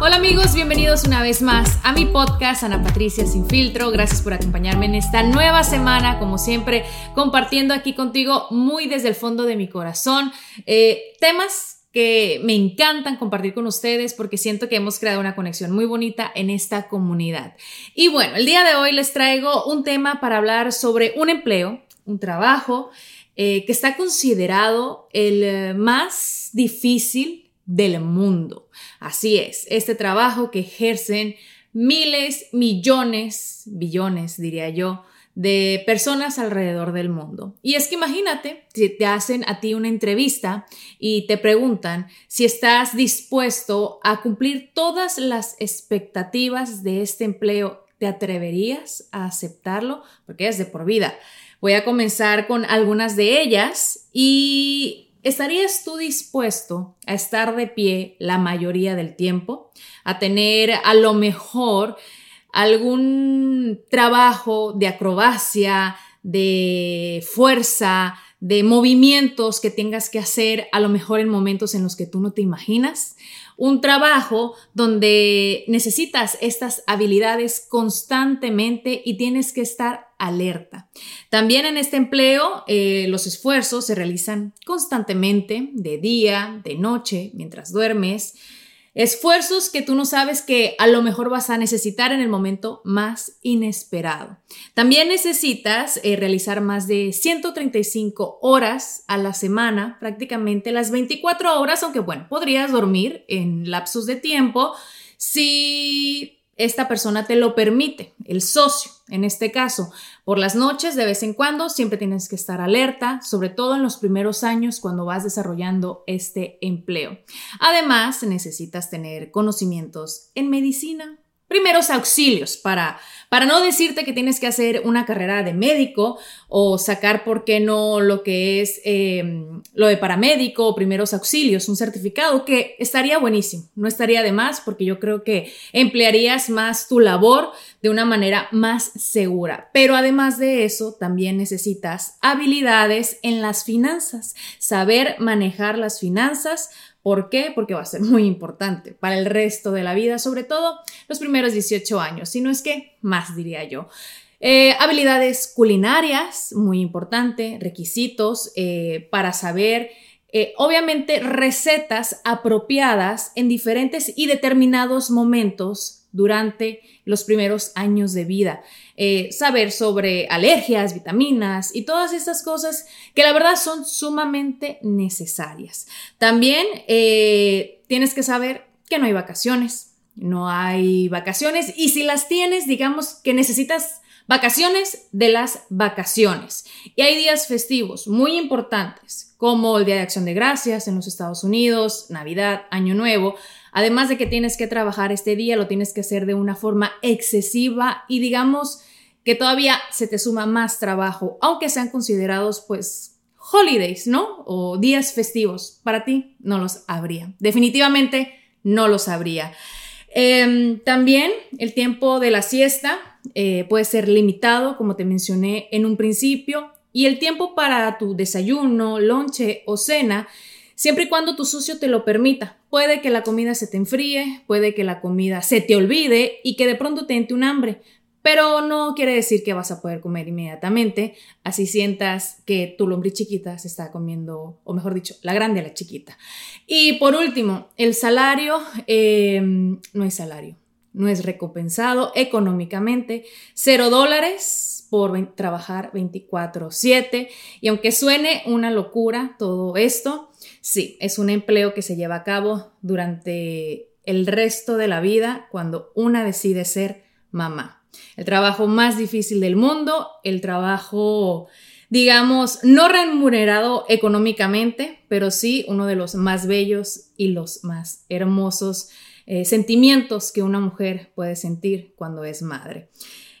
Hola amigos, bienvenidos una vez más a mi podcast Ana Patricia Sin Filtro. Gracias por acompañarme en esta nueva semana, como siempre, compartiendo aquí contigo muy desde el fondo de mi corazón eh, temas que me encantan compartir con ustedes porque siento que hemos creado una conexión muy bonita en esta comunidad. Y bueno, el día de hoy les traigo un tema para hablar sobre un empleo, un trabajo eh, que está considerado el eh, más difícil del mundo. Así es, este trabajo que ejercen miles, millones, billones, diría yo, de personas alrededor del mundo. Y es que imagínate, si te hacen a ti una entrevista y te preguntan si estás dispuesto a cumplir todas las expectativas de este empleo, ¿te atreverías a aceptarlo? Porque es de por vida. Voy a comenzar con algunas de ellas y ¿Estarías tú dispuesto a estar de pie la mayoría del tiempo? A tener a lo mejor algún trabajo de acrobacia, de fuerza, de movimientos que tengas que hacer a lo mejor en momentos en los que tú no te imaginas. Un trabajo donde necesitas estas habilidades constantemente y tienes que estar alerta. También en este empleo eh, los esfuerzos se realizan constantemente, de día, de noche, mientras duermes. Esfuerzos que tú no sabes que a lo mejor vas a necesitar en el momento más inesperado. También necesitas eh, realizar más de 135 horas a la semana, prácticamente las 24 horas, aunque bueno, podrías dormir en lapsos de tiempo si esta persona te lo permite, el socio en este caso. Por las noches, de vez en cuando, siempre tienes que estar alerta, sobre todo en los primeros años cuando vas desarrollando este empleo. Además, necesitas tener conocimientos en medicina, primeros auxilios para, para no decirte que tienes que hacer una carrera de médico o sacar, ¿por qué no?, lo que es em, lo de paramédico o primeros auxilios, un certificado que estaría buenísimo, no estaría de más porque yo creo que emplearías más tu labor de una manera más segura. Pero además de eso, también necesitas habilidades en las finanzas, saber manejar las finanzas ¿Por qué? Porque va a ser muy importante para el resto de la vida, sobre todo los primeros 18 años, si no es que más diría yo. Eh, habilidades culinarias, muy importante, requisitos eh, para saber, eh, obviamente, recetas apropiadas en diferentes y determinados momentos durante los primeros años de vida. Eh, saber sobre alergias, vitaminas y todas estas cosas que la verdad son sumamente necesarias. También eh, tienes que saber que no hay vacaciones. No hay vacaciones y si las tienes, digamos que necesitas vacaciones de las vacaciones. Y hay días festivos muy importantes, como el Día de Acción de Gracias en los Estados Unidos, Navidad, Año Nuevo, Además de que tienes que trabajar este día, lo tienes que hacer de una forma excesiva y digamos que todavía se te suma más trabajo, aunque sean considerados pues holidays, ¿no? O días festivos. Para ti no los habría. Definitivamente no los habría. Em, también el tiempo de la siesta eh, puede ser limitado, como te mencioné en un principio, y el tiempo para tu desayuno, lonche o cena siempre y cuando tu socio te lo permita. Puede que la comida se te enfríe, puede que la comida se te olvide y que de pronto te entre un hambre, pero no quiere decir que vas a poder comer inmediatamente, así sientas que tu lombriz chiquita se está comiendo, o mejor dicho, la grande a la chiquita. Y por último, el salario, eh, no es salario, no es recompensado económicamente, cero dólares por trabajar 24/7 y aunque suene una locura todo esto, sí, es un empleo que se lleva a cabo durante el resto de la vida cuando una decide ser mamá el trabajo más difícil del mundo, el trabajo, digamos, no remunerado económicamente, pero sí uno de los más bellos y los más hermosos eh, sentimientos que una mujer puede sentir cuando es madre.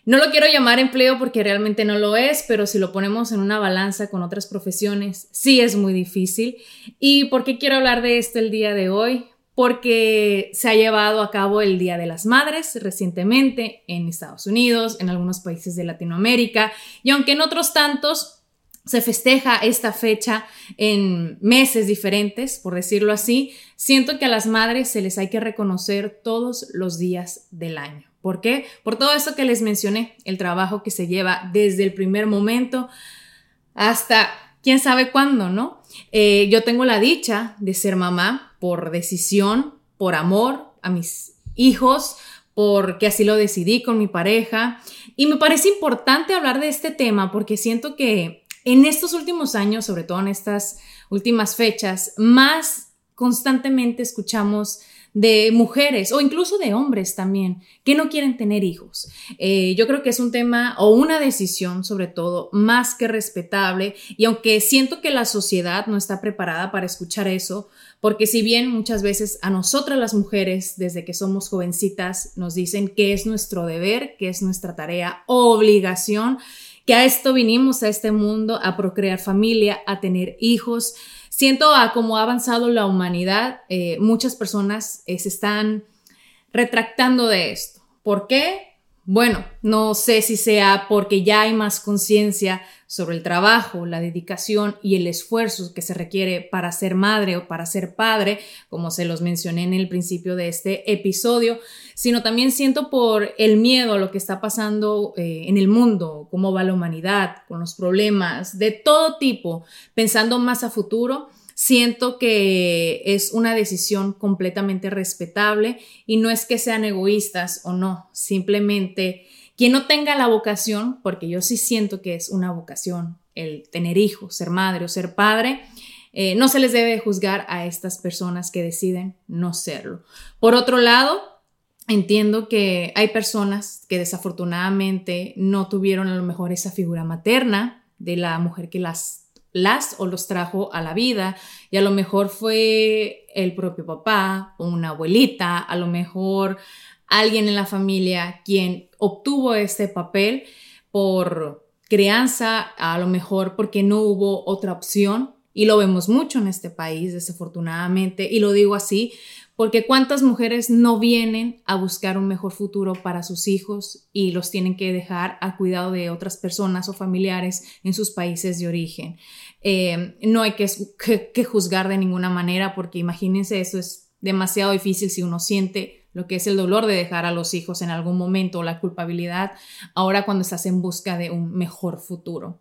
No lo quiero llamar empleo porque realmente no lo es, pero si lo ponemos en una balanza con otras profesiones, sí es muy difícil. ¿Y por qué quiero hablar de esto el día de hoy? porque se ha llevado a cabo el Día de las Madres recientemente en Estados Unidos, en algunos países de Latinoamérica, y aunque en otros tantos se festeja esta fecha en meses diferentes, por decirlo así, siento que a las madres se les hay que reconocer todos los días del año. ¿Por qué? Por todo eso que les mencioné, el trabajo que se lleva desde el primer momento hasta quién sabe cuándo, ¿no? Eh, yo tengo la dicha de ser mamá por decisión, por amor a mis hijos, porque así lo decidí con mi pareja. Y me parece importante hablar de este tema porque siento que en estos últimos años, sobre todo en estas últimas fechas, más constantemente escuchamos de mujeres o incluso de hombres también que no quieren tener hijos. Eh, yo creo que es un tema o una decisión sobre todo más que respetable y aunque siento que la sociedad no está preparada para escuchar eso, porque si bien muchas veces a nosotras las mujeres desde que somos jovencitas nos dicen que es nuestro deber, que es nuestra tarea, obligación, que a esto vinimos a este mundo, a procrear familia, a tener hijos, siento a cómo ha avanzado la humanidad, eh, muchas personas eh, se están retractando de esto. ¿Por qué? Bueno, no sé si sea porque ya hay más conciencia sobre el trabajo, la dedicación y el esfuerzo que se requiere para ser madre o para ser padre, como se los mencioné en el principio de este episodio, sino también siento por el miedo a lo que está pasando eh, en el mundo, cómo va la humanidad, con los problemas de todo tipo, pensando más a futuro Siento que es una decisión completamente respetable y no es que sean egoístas o no, simplemente quien no tenga la vocación, porque yo sí siento que es una vocación el tener hijos, ser madre o ser padre, eh, no se les debe juzgar a estas personas que deciden no serlo. Por otro lado, entiendo que hay personas que desafortunadamente no tuvieron a lo mejor esa figura materna de la mujer que las las o los trajo a la vida. Y a lo mejor fue el propio papá o una abuelita, a lo mejor alguien en la familia quien obtuvo este papel por crianza, a lo mejor porque no hubo otra opción. Y lo vemos mucho en este país desafortunadamente y lo digo así porque cuántas mujeres no vienen a buscar un mejor futuro para sus hijos y los tienen que dejar a cuidado de otras personas o familiares en sus países de origen. Eh, no hay que, que, juzgar de ninguna manera porque imagínense, eso es demasiado difícil si uno siente lo que es el dolor de dejar a los hijos en algún momento o la culpabilidad ahora cuando estás en busca de un mejor futuro.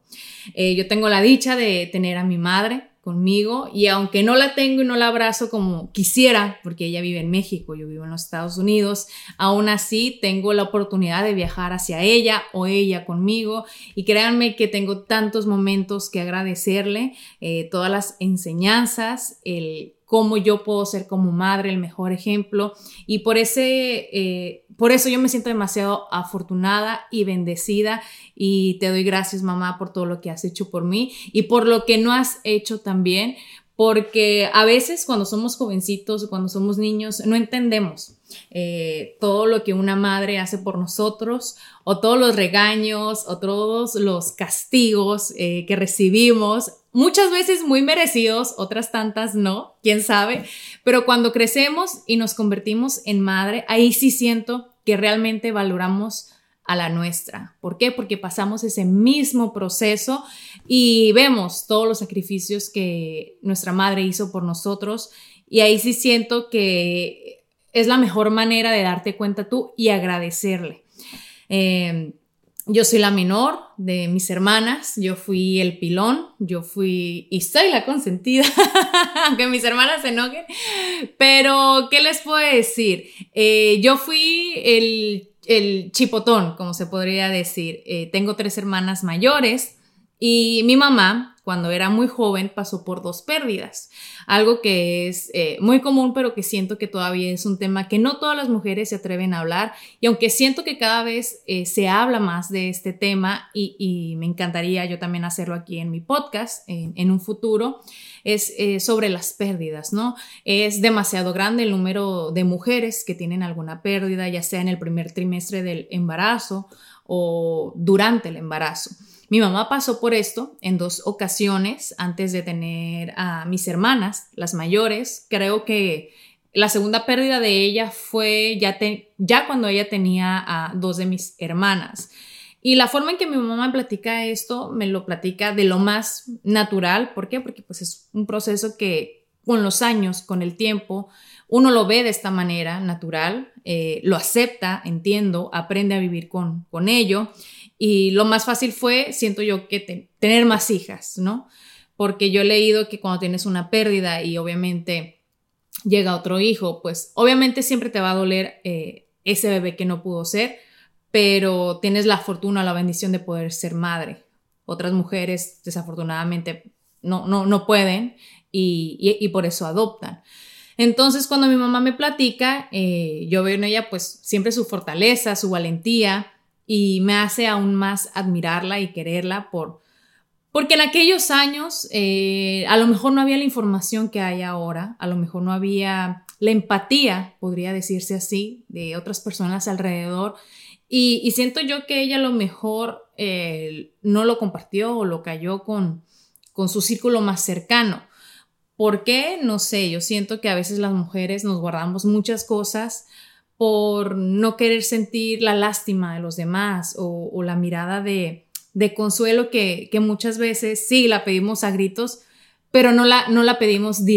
Eh, yo tengo la dicha de tener a mi madre conmigo y aunque no la tengo y no la abrazo como quisiera, porque ella vive en México, yo vivo en los Estados Unidos, aún así tengo la oportunidad de viajar hacia ella o ella conmigo y créanme que tengo tantos momentos que agradecerle, eh, todas las enseñanzas, el cómo yo puedo ser como madre el mejor ejemplo. Y por ese eh, por eso yo me siento demasiado afortunada y bendecida. Y te doy gracias mamá por todo lo que has hecho por mí y por lo que no has hecho también porque a veces cuando somos jovencitos, cuando somos niños, no entendemos eh, todo lo que una madre hace por nosotros o todos los regaños o todos los castigos eh, que recibimos muchas veces muy merecidos, otras tantas no, quién sabe, pero cuando crecemos y nos convertimos en madre, ahí sí siento que realmente valoramos a la nuestra. ¿Por qué? Porque pasamos ese mismo proceso y vemos todos los sacrificios que nuestra madre hizo por nosotros y ahí sí siento que es la mejor manera de darte cuenta tú y agradecerle. Eh, yo soy la menor de mis hermanas, yo fui el pilón, yo fui y soy la consentida, aunque mis hermanas se enojen, pero ¿qué les puedo decir? Eh, yo fui el, el, chipotón, como se podría decir. Eh, tengo tres hermanas mayores y mi mamá cuando era muy joven pasó por dos pérdidas, algo que es eh, muy común pero que siento que todavía es un tema que no todas las mujeres se atreven a hablar y aunque siento que cada vez eh, se habla más de este tema y, me encantaría yo también hacerlo aquí en mi podcast en, un futuro, es eh, sobre las pérdidas, ¿no? Es demasiado grande el número de mujeres que tienen alguna pérdida, ya sea en el primer trimestre del embarazo o durante el embarazo. Mi mamá pasó por esto en dos ocasiones antes de tener a mis hermanas, las mayores. Creo que la segunda pérdida de ella fue ya, cuando ella tenía a dos de mis hermanas. Y la forma en que mi mamá me platica esto, me lo platica de lo más natural. ¿Por qué? Porque pues es un proceso que con los años, con el tiempo, uno lo ve de esta manera natural, eh, lo acepta, entiendo, aprende a vivir con, con ello. Y lo más fácil fue, siento yo, que tener más hijas, ¿no? Porque yo he leído que cuando tienes una pérdida y obviamente llega otro hijo, pues obviamente siempre te va a doler eh, ese bebé que no pudo ser, pero tienes la fortuna, la bendición de poder ser madre. Otras mujeres desafortunadamente no, no, no pueden y, y, por eso adoptan. Entonces, cuando mi mamá me platica, eh, yo veo en ella pues siempre su fortaleza, su valentía, y me hace aún más admirarla y quererla por, porque en aquellos años eh, a lo mejor no había la información que hay ahora, a lo mejor no había la empatía, podría decirse así, de otras personas alrededor. Y, siento yo que ella a lo mejor eh, no lo compartió o lo cayó con, con su círculo más cercano. ¿Por qué? No sé, yo siento que a veces las mujeres nos guardamos muchas cosas por no querer sentir la lástima de los demás o, la mirada de, consuelo que, que, muchas veces sí la pedimos a gritos, pero no la, no la pedimos.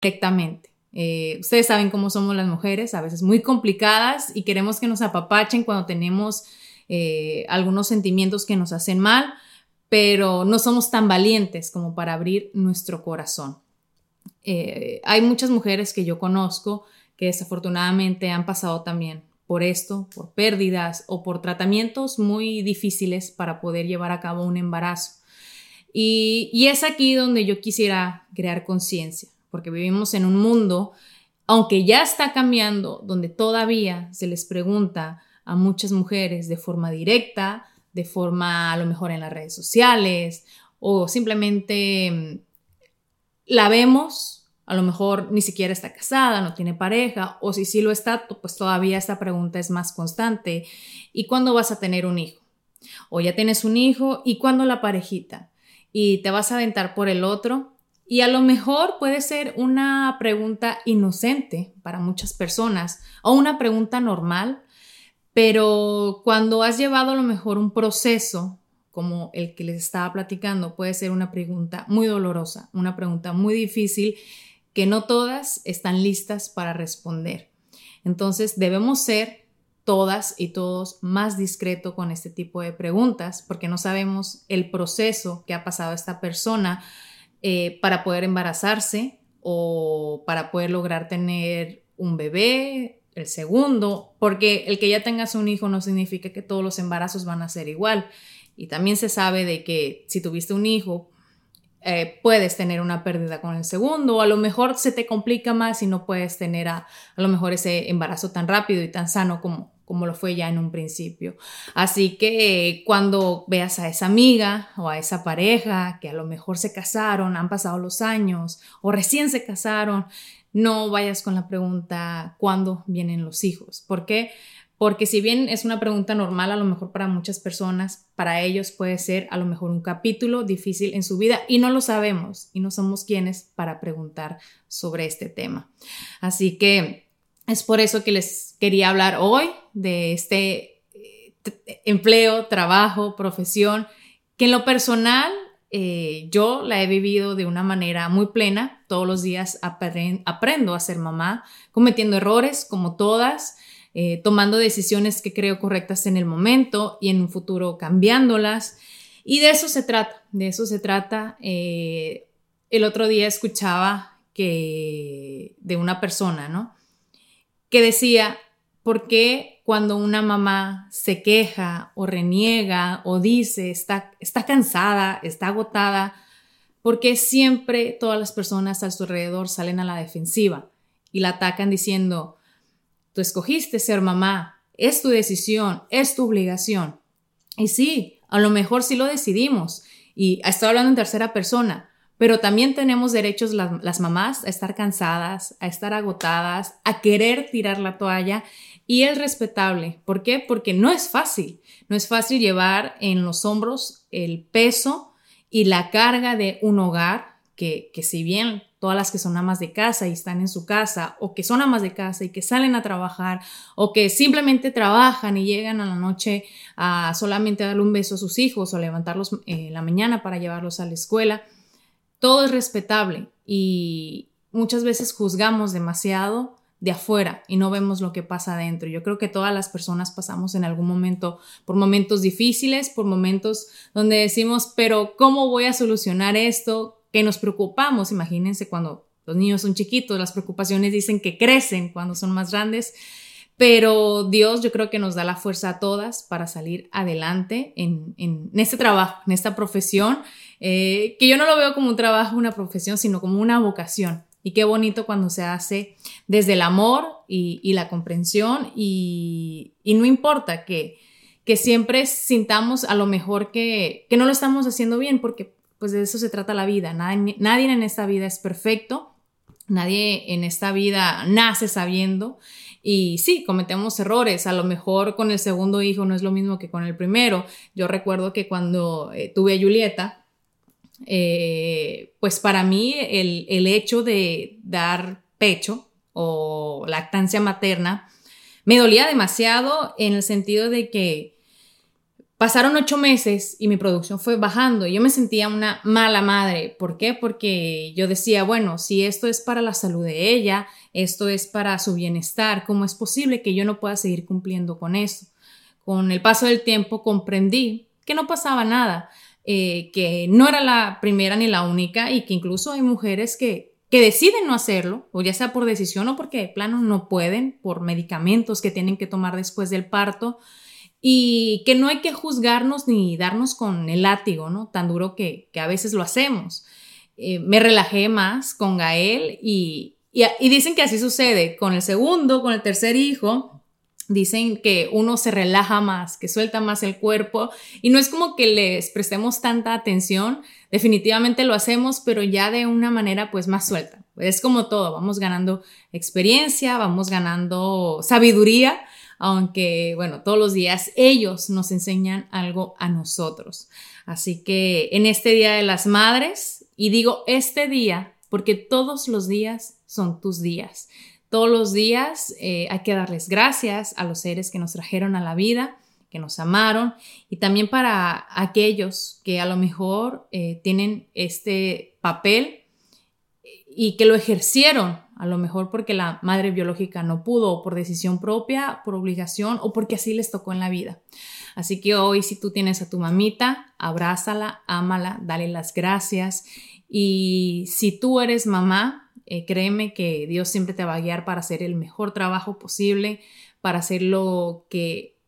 Directamente. Eh, ustedes saben cómo somos las mujeres, a veces muy complicadas y queremos que nos apapachen cuando tenemos eh, algunos sentimientos que nos hacen mal, pero no somos tan valientes como para abrir nuestro corazón. Eh, hay muchas mujeres que yo conozco que desafortunadamente han pasado también por esto, por pérdidas o por tratamientos muy difíciles para poder llevar a cabo un embarazo. Y, es aquí donde yo quisiera crear conciencia, porque vivimos en un mundo, aunque ya está cambiando, donde todavía se les pregunta a muchas mujeres de forma directa, de forma a lo mejor en las redes sociales, o simplemente mm, la vemos, a lo mejor ni siquiera está casada, no tiene pareja, o si sí lo está, pues todavía esta pregunta es más constante. ¿Y cuándo vas a tener un hijo? O ya tienes un hijo, ¿y cuándo la parejita? y te vas a aventar por el otro. Y a lo mejor puede ser una pregunta inocente para muchas personas o una pregunta normal, pero cuando has llevado a lo mejor un proceso como el que les estaba platicando, puede ser una pregunta muy dolorosa, una pregunta muy difícil que no todas están listas para responder. Entonces debemos ser todas y todos más discreto con este tipo de preguntas porque no sabemos el proceso que ha pasado esta persona eh, para poder embarazarse o para poder lograr tener un bebé, el segundo, porque el que ya tengas un hijo no significa que todos los embarazos van a ser igual. Y también se sabe de que si tuviste un hijo, eh, puedes tener una pérdida con el segundo, o a lo mejor se te complica más y no puedes tener a, a lo mejor ese embarazo tan rápido y tan sano como, como lo fue ya en un principio. Así que cuando veas a esa amiga o a esa pareja que a lo mejor se casaron, han pasado los años o recién se casaron, no vayas con la pregunta ¿cuándo vienen los hijos? ¿Por qué? Porque si bien es una pregunta normal, a lo mejor para muchas personas, para ellos puede ser a lo mejor un capítulo difícil en su vida y no lo sabemos y no somos quienes para preguntar sobre este tema. Así que es por eso que les quería hablar hoy de este eh, empleo, trabajo, profesión, que en lo personal eh, yo la he vivido de una manera muy plena. Todos los días aprendo a ser mamá, cometiendo errores como todas eh, tomando decisiones que creo correctas en el momento y en un futuro cambiándolas. Y de eso se trata, de eso se trata. El otro día escuchaba que de una persona, ¿no? Que decía, ¿por qué cuando una mamá se queja o reniega o dice está, está cansada, está agotada, ¿por qué siempre todas las personas a su alrededor salen a la defensiva y la atacan diciendo, Tú escogiste ser mamá, es tu decisión, es tu obligación. Y sí, a lo mejor sí lo decidimos. Y estoy hablando en tercera persona, pero también tenemos derechos las mamás a estar cansadas, a estar agotadas, a querer tirar la toalla. Y es respetable. ¿Por qué? Porque no es fácil. No es fácil llevar en los hombros el peso y la carga de un hogar que, que si bien todas las que son amas de casa y están en su casa, o que son amas de casa y que salen a trabajar, o que simplemente trabajan y llegan a la noche a solamente darle un beso a sus hijos o levantarlos en eh, la mañana para llevarlos a la escuela. Todo es respetable y muchas veces juzgamos demasiado de afuera y no vemos lo que pasa adentro. Yo creo que todas las personas pasamos en algún momento por momentos difíciles, por momentos donde decimos, pero ¿cómo voy a solucionar esto? que nos preocupamos, imagínense cuando los niños son chiquitos, las preocupaciones dicen que crecen cuando son más grandes, pero Dios yo creo que nos da la fuerza a todas para salir adelante en, este trabajo, en esta profesión, eh, que yo no lo veo como un trabajo, una profesión, sino como una vocación. Y qué bonito cuando se hace desde el amor y, la comprensión y, no importa que, que siempre sintamos a lo mejor que, que no lo estamos haciendo bien, porque pues de eso se trata la vida. Nadie, nadie en esta vida es perfecto, nadie en esta vida nace sabiendo. Y sí, cometemos errores. A lo mejor con el segundo hijo no es lo mismo que con el primero. Yo recuerdo que cuando eh, tuve a Julieta, eh, pues para mí el, el, hecho de dar pecho o lactancia materna me dolía demasiado en el sentido de que Pasaron ocho meses y mi producción fue bajando yo me sentía una mala madre. ¿Por qué? Porque yo decía, bueno, si esto es para la salud de ella, esto es para su bienestar, ¿cómo es posible que yo no pueda seguir cumpliendo con eso? Con el paso del tiempo comprendí que no pasaba nada, eh, que no era la primera ni la única y que incluso hay mujeres que, que deciden no hacerlo, o ya sea por decisión o porque de plano no pueden, por medicamentos que tienen que tomar después del parto y que no hay que juzgarnos ni darnos con el látigo, ¿no? Tan duro que, a veces lo hacemos. Eh, me relajé más con Gael y, y, dicen que así sucede con el segundo, con el tercer hijo. Dicen que uno se relaja más, que suelta más el cuerpo y no es como que les prestemos tanta atención, definitivamente lo hacemos, pero ya de una manera pues más suelta. Es como todo, vamos ganando experiencia, vamos ganando sabiduría aunque bueno, todos los días ellos nos enseñan algo a nosotros. Así que en este Día de las Madres, y digo este día porque todos los días son tus días. Todos los días eh, hay que darles gracias a los seres que nos trajeron a la vida, que nos amaron, y también para aquellos que a lo mejor eh, tienen este papel y que lo ejercieron a lo mejor porque la madre biológica no pudo, por decisión propia, por obligación, o porque así les tocó en la vida. Así que hoy si tú tienes a tu mamita, abrázala, ámala, dale las gracias. Y si tú eres mamá, Eh, créeme que Dios siempre te va a guiar para hacer el mejor trabajo posible, para hacer lo que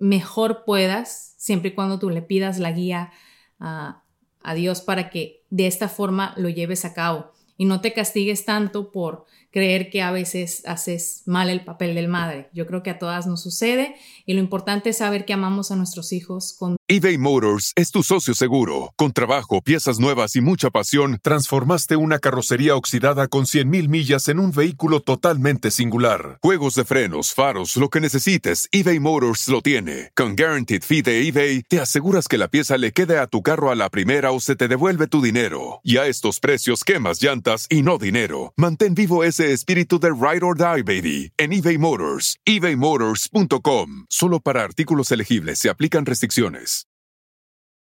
mejor puedas, siempre y cuando tú le pidas la guía a, a Dios para que de esta forma lo lleves a cabo y no te castigues tanto por creer que a veces haces mal el papel del madre. Yo creo que a todas nos sucede y lo importante es saber que amamos a nuestros hijos con eBay Motors es tu socio seguro. Con trabajo, piezas nuevas y mucha pasión, transformaste una carrocería oxidada con 100.000 millas en un vehículo totalmente singular. Juegos de frenos, faros, lo que necesites, eBay Motors lo tiene. Con Guaranteed Fee de eBay, te aseguras que la pieza le quede a tu carro a la primera o se te devuelve tu dinero. Y a estos precios, quemas llantas y no dinero. Mantén vivo ese espíritu de Ride or Die, baby, en eBay Motors. ebaymotors.com. Solo para artículos elegibles se aplican restricciones.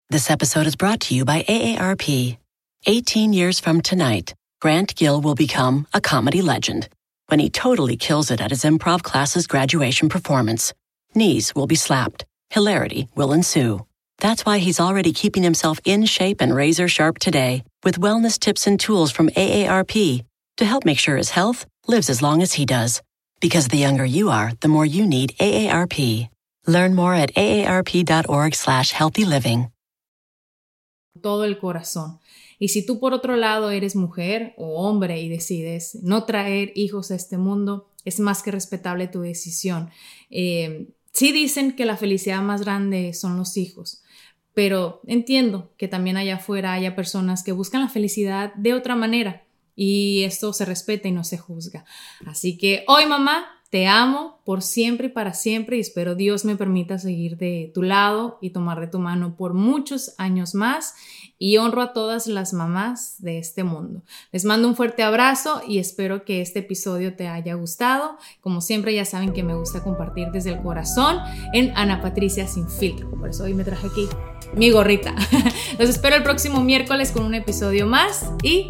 This episode is brought to you by AARP. 18 years from tonight, Grant Gill will become a comedy legend when he totally kills it at his improv class's graduation performance. Knees will be slapped, hilarity will ensue. That's why he's already keeping himself in shape and razor sharp today with wellness tips and tools from AARP to help make sure his health lives as long as he does. Because the younger you are, the more you need AARP. Learn more at aarp.org slash healthy living. todo el corazón. Y si tú por otro lado eres mujer o hombre y decides no traer hijos a este mundo, es más que respetable tu decisión. Eh, sí dicen que la felicidad más grande son los hijos, pero entiendo que también allá afuera haya personas que buscan la felicidad de otra manera y esto se respeta y no se juzga. Así que hoy mamá, te amo por siempre y para siempre y espero Dios me permita seguir de tu lado y tomar de tu mano por muchos años más y honro a todas las mamás de este mundo. Les mando un fuerte abrazo y espero que este episodio te haya gustado. Como siempre ya saben que me gusta compartir desde el corazón en Ana Patricia sin filtro. Por eso hoy me traje aquí mi gorrita. Los espero el próximo miércoles con un episodio más y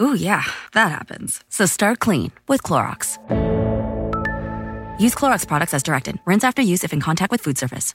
Ooh, yeah, that happens. So start clean with Clorox. Use Clorox products as directed. Rinse after use if in contact with food surface.